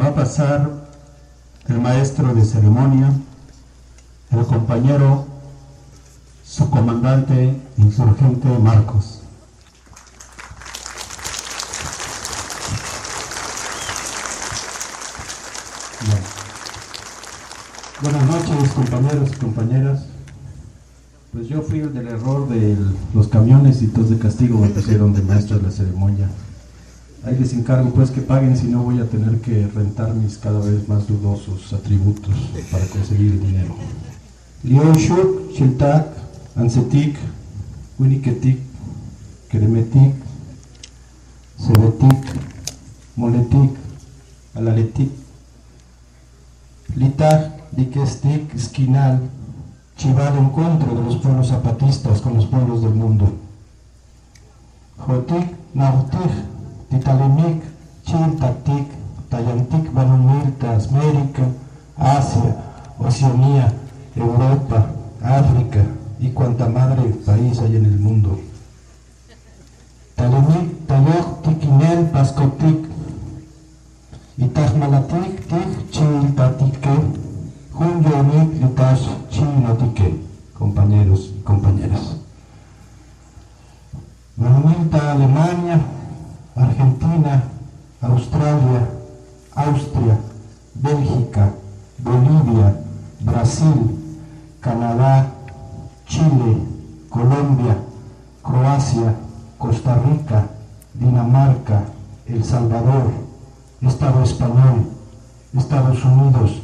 va a pasar el maestro de ceremonia, el compañero, su comandante insurgente Marcos. Buenas noches compañeros y compañeras. Pues yo fui el del error de los camiones y todos de castigo me pusieron de maestro de la ceremonia. Ahí les encargo pues que paguen, si no voy a tener que rentar mis cada vez más dudosos atributos para conseguir el dinero. Lioshuk, Chiltak, Ansetik, Winiketik, Keremetik, Sebetik, Moletik, Alaletik, Litak, Dikestik, Esquinal, chivar encuentro de los pueblos zapatistas con los pueblos del mundo. Jotik, Nautik, Titalimik, Chiltatik, Tayantik, Banumilta, América, Asia, Oceanía, Europa, África y cuanta madre país hay en el mundo. Talimik, Tayok, Tikinel, Pascotik, Itajmalatik, Tik, Chiltatike, Junyonik, Litash, Español, Estados Unidos,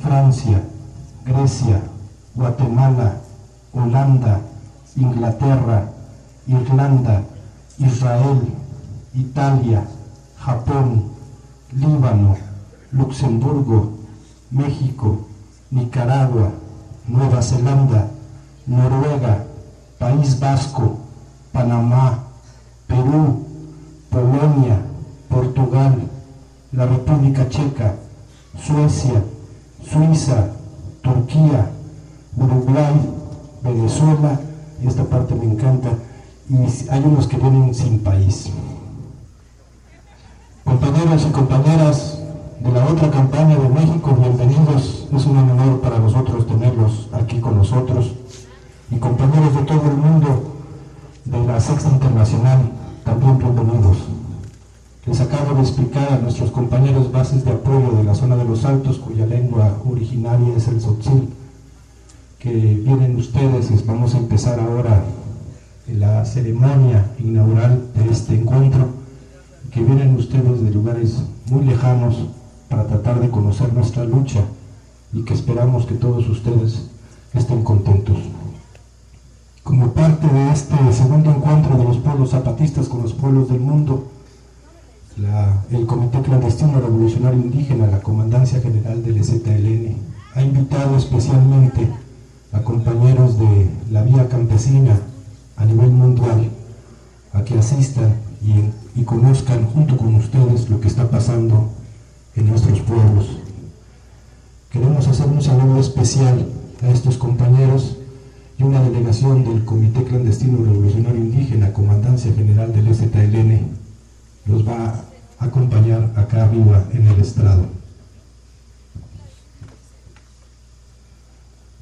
Francia, Grecia, Guatemala, Holanda, Inglaterra, Irlanda, Israel, Italia, Japón, Líbano, Luxemburgo, México, Nicaragua, Nueva Zelanda, Noruega, País Vasco, Panamá, Perú, Polonia, Portugal, la República Checa, Suecia, Suiza, Turquía, Uruguay, Venezuela, y esta parte me encanta, y hay unos que vienen sin país. Compañeros y compañeras de la otra campaña de México, bienvenidos. Es un honor para nosotros tenerlos aquí con nosotros. Y compañeros de todo el mundo de la Sexta Internacional, también bienvenidos. Les acabo de explicar a nuestros compañeros bases de apoyo de la zona de los Altos, cuya lengua originaria es el Tzotzil, que vienen ustedes, les vamos a empezar ahora la ceremonia inaugural de este encuentro que vienen ustedes de lugares muy lejanos para tratar de conocer nuestra lucha y que esperamos que todos ustedes estén contentos. Como parte de este segundo encuentro de los pueblos zapatistas con los pueblos del mundo, el Comité Clandestino Revolucionario Indígena, la Comandancia General del EZLN, ha invitado especialmente a compañeros de la vía campesina a nivel mundial a que asistan y, conozcan junto con ustedes lo que está pasando en nuestros pueblos. Queremos hacer un saludo especial a estos compañeros y una delegación del Comité Clandestino Revolucionario Indígena, Comandancia General del EZLN, los va a acompañar acá arriba en el estrado.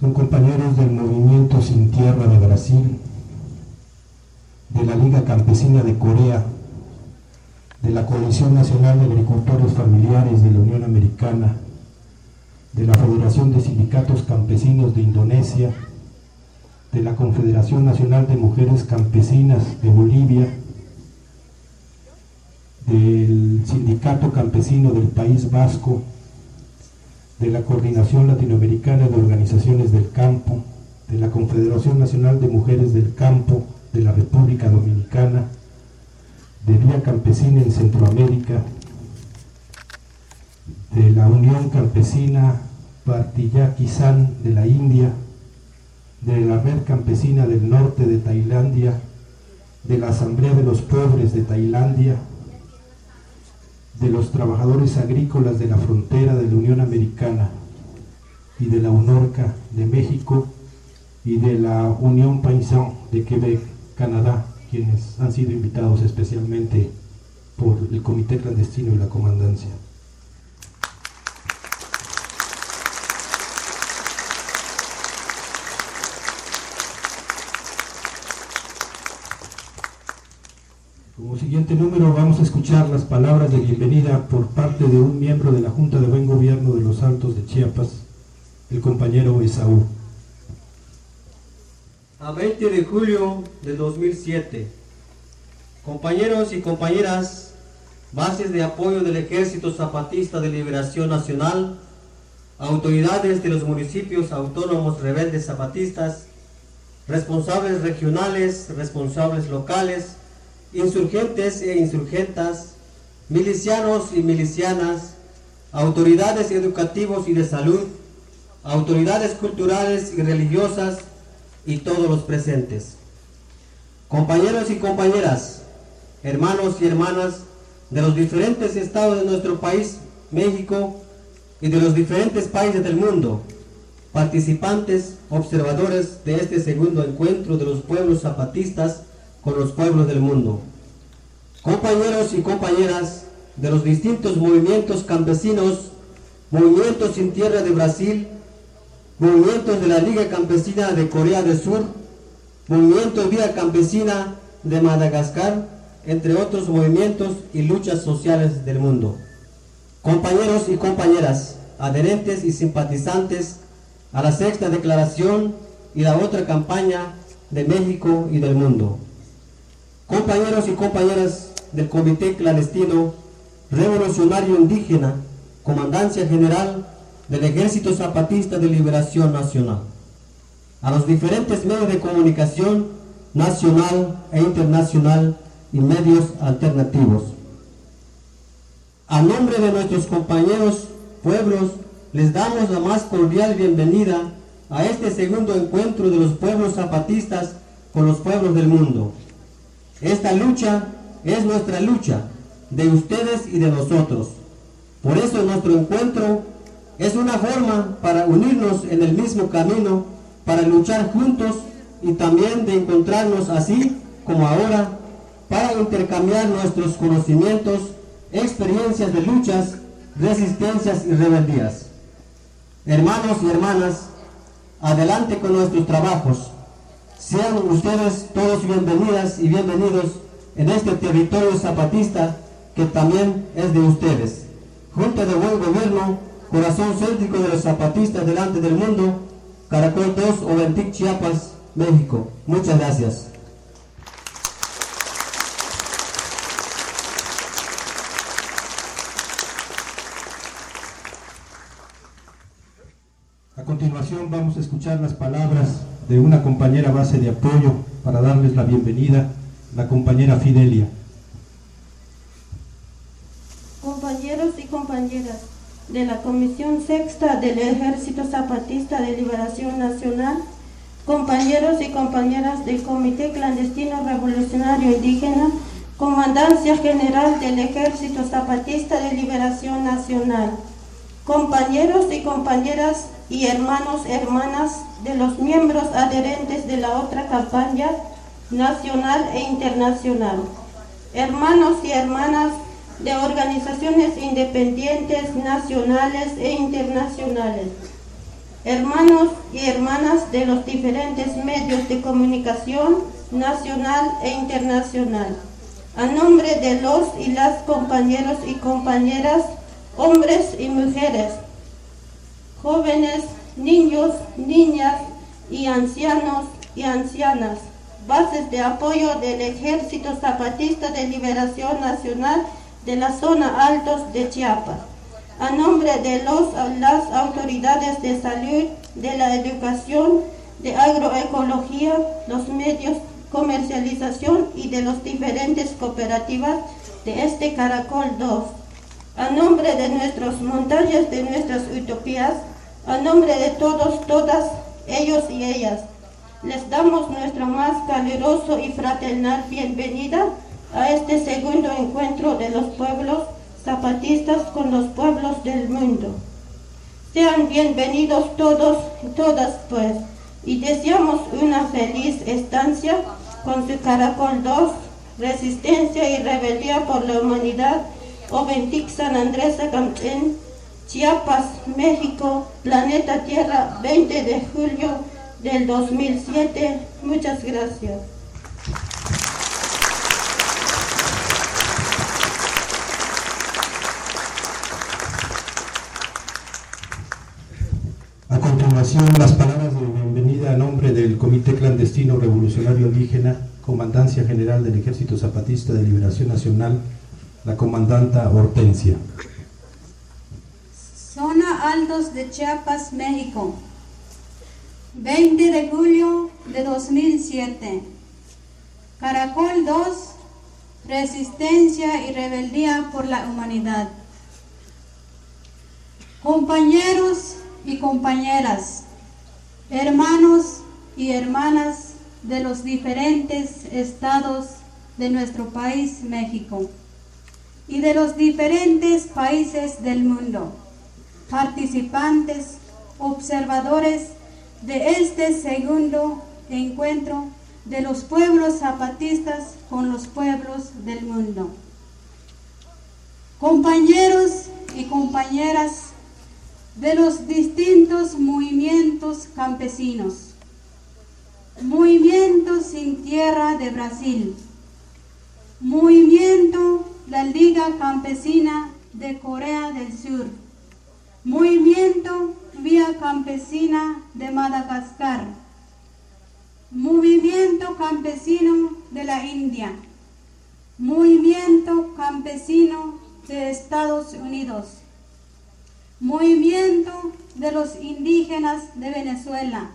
Son compañeros del Movimiento Sin Tierra de Brasil, de la Liga Campesina de Corea, de la Coalición Nacional de Agricultores Familiares de la Unión Americana, de la Federación de Sindicatos Campesinos de Indonesia, de la Confederación Nacional de Mujeres Campesinas de Bolivia, del Sindicato Campesino del País Vasco, de la Coordinación Latinoamericana de Organizaciones del Campo, de la Confederación Nacional de Mujeres del Campo, de la República Dominicana, de Vía Campesina en Centroamérica, de la Unión Campesina Partiyaki-san de la India, de la Red Campesina del Norte de Tailandia, de la Asamblea de los Pobres de Tailandia, de los trabajadores agrícolas de la frontera de la Unión Americana y de la UNORCA de México y de la Unión Paysan de Quebec. Canadá, quienes han sido invitados especialmente por el Comité Clandestino y la Comandancia. Siguiente número vamos a escuchar las palabras de bienvenida por parte de un miembro de la Junta de Buen Gobierno de los Altos de Chiapas, el compañero Esaú. A 20 de julio de 2007, compañeros y compañeras, bases de apoyo del Ejército Zapatista de Liberación Nacional, autoridades de los municipios autónomos rebeldes zapatistas, responsables regionales, responsables locales, insurgentes e insurgentas, milicianos y milicianas, autoridades educativos y de salud, autoridades culturales y religiosas y todos los presentes. Compañeros y compañeras, hermanos y hermanas de los diferentes estados de nuestro país, México, y de los diferentes países del mundo, participantes, observadores de este segundo encuentro de los pueblos zapatistas con los pueblos del mundo. Compañeros y compañeras de los distintos movimientos campesinos, movimientos sin tierra de Brasil, movimientos de la Liga Campesina de Corea del Sur, movimiento Vida Campesina de Madagascar, entre otros movimientos y luchas sociales del mundo. Compañeros y compañeras, adherentes y simpatizantes a la sexta declaración y la otra campaña de México y del mundo. Compañeros y compañeras del Comité Clandestino Revolucionario Indígena, Comandancia General del Ejército Zapatista de Liberación Nacional, a los diferentes medios de comunicación nacional e internacional y medios alternativos. A nombre de nuestros compañeros pueblos les damos la más cordial bienvenida a este segundo encuentro de los pueblos zapatistas con los pueblos del mundo. Esta lucha es nuestra lucha, de ustedes y de nosotros. Por eso nuestro encuentro es una forma para unirnos en el mismo camino, para luchar juntos y también de encontrarnos así como ahora, para intercambiar nuestros conocimientos, experiencias de luchas, resistencias y rebeldías. Hermanos y hermanas, adelante con nuestros trabajos. Sean ustedes todos bienvenidas y bienvenidos en este territorio zapatista que también es de ustedes. Junta de Buen Gobierno, corazón céntrico de los zapatistas delante del mundo, Caracol 2, Oventic, Chiapas, México. Muchas gracias. A continuación vamos a escuchar las palabras de una compañera base de apoyo para darles la bienvenida, la compañera Fidelia. Compañeros y compañeras de la Comisión Sexta del Ejército Zapatista de Liberación Nacional, compañeros y compañeras del Comité Clandestino Revolucionario Indígena, Comandancia General del Ejército Zapatista de Liberación Nacional, compañeros y compañeras y hermanos, hermanas de los miembros adherentes de la otra campaña nacional e internacional, hermanos y hermanas de organizaciones independientes nacionales e internacionales, hermanos y hermanas de los diferentes medios de comunicación nacional e internacional, a nombre de los y las compañeros y compañeras, hombres y mujeres, jóvenes, niños, niñas y ancianos y ancianas, bases de apoyo del Ejército Zapatista de Liberación Nacional de la zona Altos de Chiapas, a nombre de los, las autoridades de salud, de la educación, de agroecología, los medios comercialización y de las diferentes cooperativas de este Caracol 2. A nombre de nuestras montañas, de nuestras utopías, a nombre de todos, todas, ellos y ellas, les damos nuestra más caluroso y fraternal bienvenida a este segundo encuentro de los pueblos zapatistas con los pueblos del mundo. Sean bienvenidos todos y todas pues, y deseamos una feliz estancia con su Caracol 2, Resistencia y Rebeldía por la Humanidad, Oventic San Andrés Acamchen, Chiapas, México, Planeta Tierra, 20 de julio del 2007. Muchas gracias. A continuación, las palabras de bienvenida a nombre del Comité Clandestino Revolucionario Indígena, Comandancia General del Ejército Zapatista de Liberación Nacional, la comandanta Hortensia. De Chiapas, México. 20 de julio de 2007. Caracol 2. Resistencia y rebeldía por la humanidad. Compañeros y compañeras, hermanos y hermanas de los diferentes estados de nuestro país México y de los diferentes países del mundo, participantes, observadores de este segundo encuentro de los pueblos zapatistas con los pueblos del mundo. Compañeros y compañeras de los distintos movimientos campesinos. Movimiento Sin Tierra de Brasil. Movimiento La Liga Campesina de Corea del Sur. Movimiento Vía Campesina de Madagascar. Movimiento Campesino de la India. Movimiento Campesino de Estados Unidos Movimiento de los Indígenas de Venezuela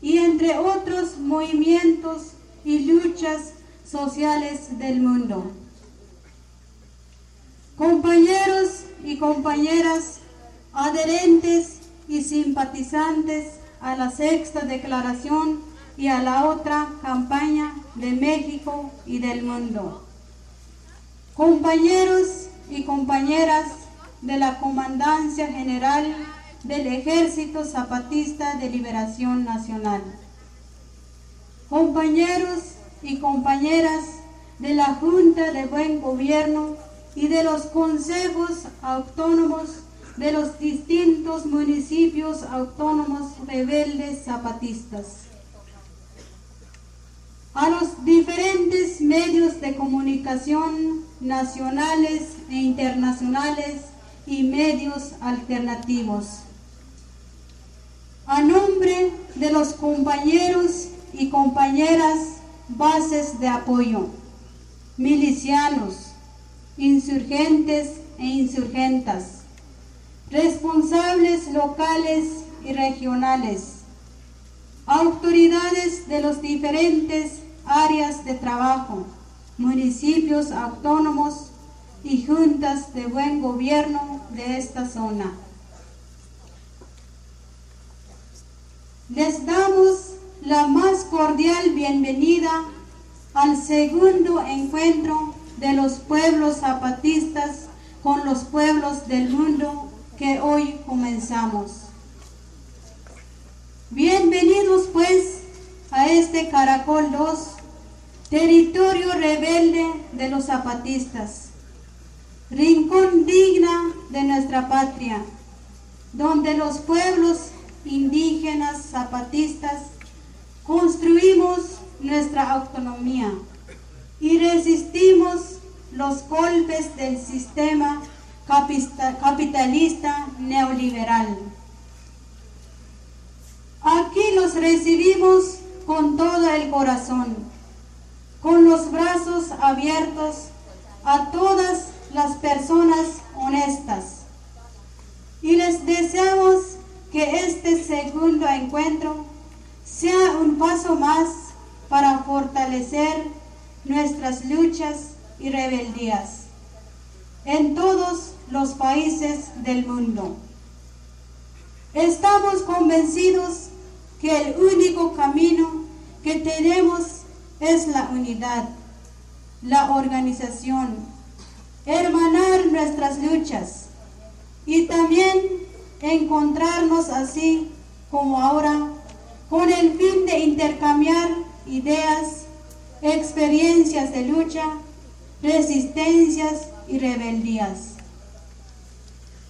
y entre otros movimientos y luchas sociales del mundo. Compañeros y compañeras adherentes y simpatizantes a la sexta declaración y a la otra campaña de México y del mundo. Compañeros y compañeras de la Comandancia General del Ejército Zapatista de Liberación Nacional. Compañeros y compañeras de la Junta de Buen Gobierno y de los consejos autónomos de los distintos municipios autónomos rebeldes zapatistas. A los diferentes medios de comunicación nacionales e internacionales y medios alternativos. A nombre de los compañeros y compañeras bases de apoyo, milicianos, insurgentes e insurgentas, responsables locales y regionales, autoridades de los diferentes áreas de trabajo, municipios autónomos y juntas de buen gobierno de esta zona. Les damos la más cordial bienvenida al segundo encuentro de los pueblos zapatistas con los pueblos del mundo que hoy comenzamos. Bienvenidos pues a este Caracol 2, territorio rebelde de los zapatistas rincón digna de nuestra patria, donde los pueblos indígenas zapatistas construimos nuestra autonomía y resistimos los golpes del sistema capitalista neoliberal. Aquí los recibimos con todo el corazón, con los brazos abiertos a todas las personas honestas. Y les deseamos que este segundo encuentro sea un paso más para fortalecer nuestras luchas y rebeldías en todos los países del mundo. Estamos convencidos que el único camino que tenemos es la unidad, la organización, hermanar nuestras luchas y también encontrarnos así como ahora con el fin de intercambiar ideas, experiencias de lucha, resistencias y rebeldías.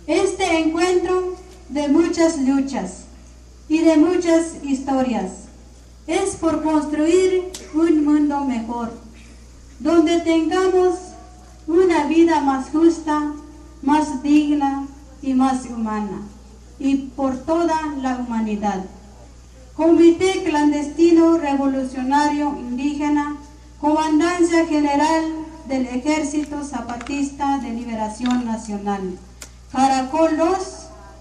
Este encuentro de muchas luchas y de muchas historias es por construir un mundo mejor, donde tengamos una vida más justa, más digna y más humana. y por toda la humanidad. Comité Clandestino Revolucionario Indígena, Comandancia General del Ejército Zapatista de Liberación Nacional, Caracol 2,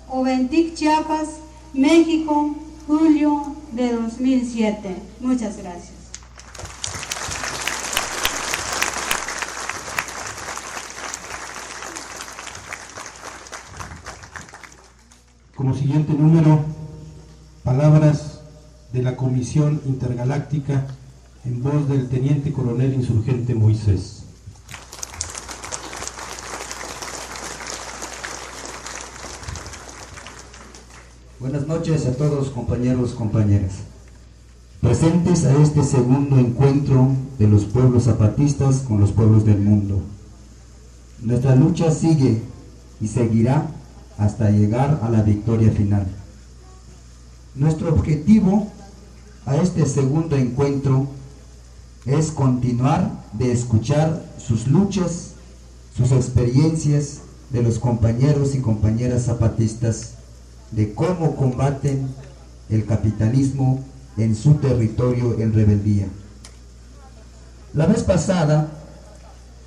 Oventic, Chiapas, México, julio de 2007. Muchas gracias. Como siguiente número, palabras de la Comisión Intergaláctica en voz del Teniente Coronel Insurgente Moisés. Buenas noches a todos compañeros, compañeras. Presentes a este segundo encuentro de los pueblos zapatistas con los pueblos del mundo. Nuestra lucha sigue y seguirá hasta llegar a la victoria final. Nuestro objetivo a este segundo encuentro es continuar de escuchar sus luchas, sus experiencias de los compañeros y compañeras zapatistas, de cómo combaten el capitalismo en su territorio en rebeldía. La vez pasada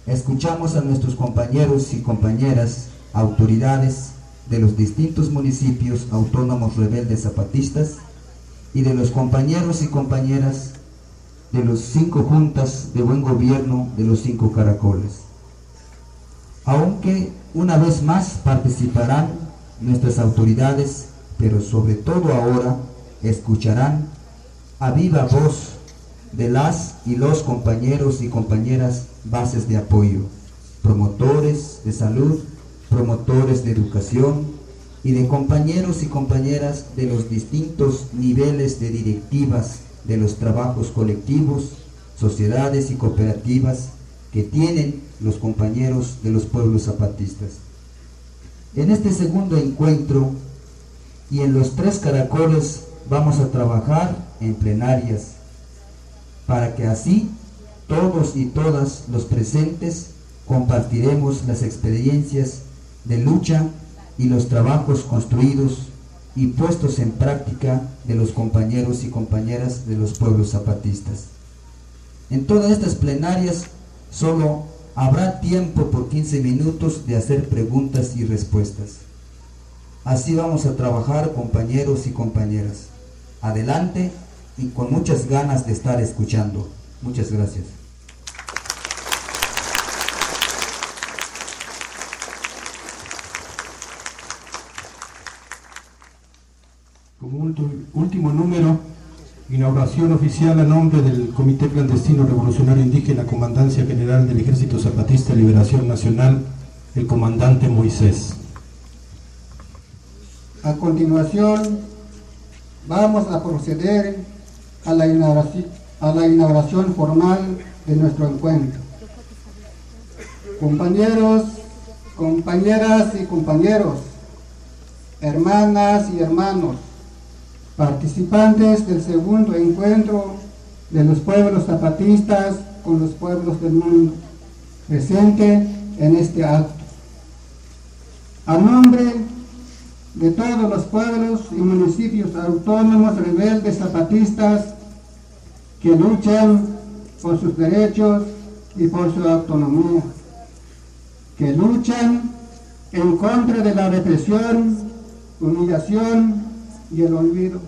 escuchamos a nuestros compañeros y compañeras, autoridades, de los distintos municipios autónomos rebeldes zapatistas y de los compañeros y compañeras de los cinco juntas de buen gobierno de los cinco caracoles. Aunque una vez más participarán nuestras autoridades, pero sobre todo ahora escucharán a viva voz de las y los compañeros y compañeras bases de apoyo, promotores de salud, promotores de educación y de compañeros y compañeras de los distintos niveles de directivas de los trabajos colectivos, sociedades y cooperativas que tienen los compañeros de los pueblos zapatistas. En este segundo encuentro y en los tres caracoles vamos a trabajar en plenarias para que así todos y todas los presentes compartiremos las experiencias de lucha y los trabajos construidos y puestos en práctica de los compañeros y compañeras de los pueblos zapatistas. En todas estas plenarias solo habrá tiempo por 15 minutos de hacer preguntas y respuestas. Así vamos a trabajar compañeros y compañeras. Adelante y con muchas ganas de estar escuchando. Muchas gracias. Como último número, inauguración oficial a nombre del Comité Clandestino Revolucionario Indígena, Comandancia General del Ejército Zapatista de Liberación Nacional, el comandante Moisés. A continuación, vamos a proceder a la inauguración, a la inauguración formal de nuestro encuentro. Compañeros, compañeras y compañeros, hermanas y hermanos, participantes del segundo encuentro de los pueblos zapatistas con los pueblos del mundo, presente en este acto. A nombre de todos los pueblos y municipios autónomos rebeldes zapatistas que luchan por sus derechos y por su autonomía, que luchan en contra de la represión, humillación y el olvido,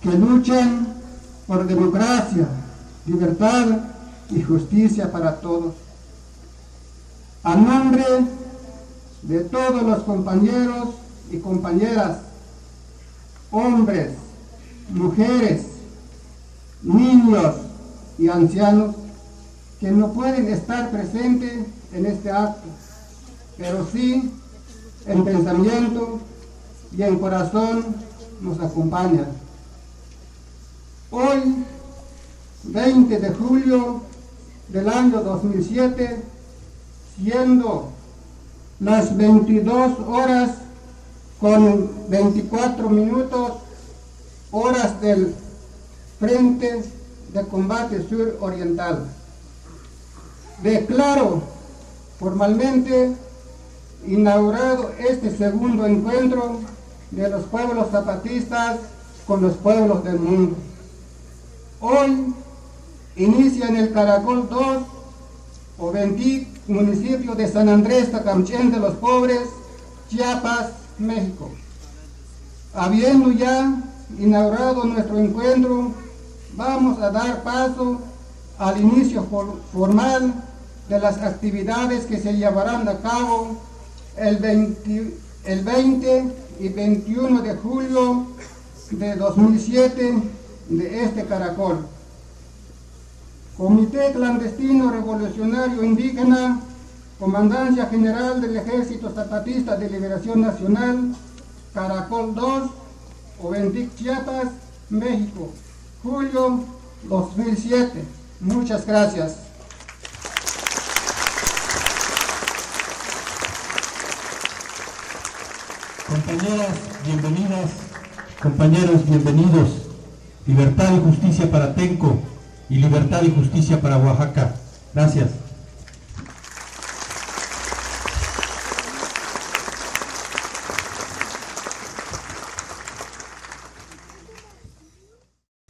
que luchan por democracia, libertad y justicia para todos. A nombre de todos los compañeros y compañeras, hombres, mujeres, niños y ancianos que no pueden estar presentes en este acto, pero sí en pensamiento y en corazón nos acompañan. Hoy, 20 de julio del año 2007, siendo las 22 horas con 24 minutos, horas del Frente de Combate Sur Oriental. Declaro formalmente inaugurado este segundo encuentro de los pueblos zapatistas con los pueblos del mundo. Hoy inicia en el Caracol 2 o Ventic, municipio de San Andrés Tacamchén de los Pobres, Chiapas, México. Habiendo ya inaugurado nuestro encuentro, vamos a dar paso al inicio formal de las actividades que se llevarán a cabo el 20, el 20 y 21 de julio de 2007 de este caracol. Comité Clandestino Revolucionario Indígena, Comandancia General del Ejército Zapatista de Liberación Nacional, Caracol 2, Ovendic, Chiapas, México, julio 2007. Muchas gracias. Compañeras, bienvenidas. Compañeros, bienvenidos. Libertad y justicia para Tenco y libertad y justicia para Oaxaca. Gracias.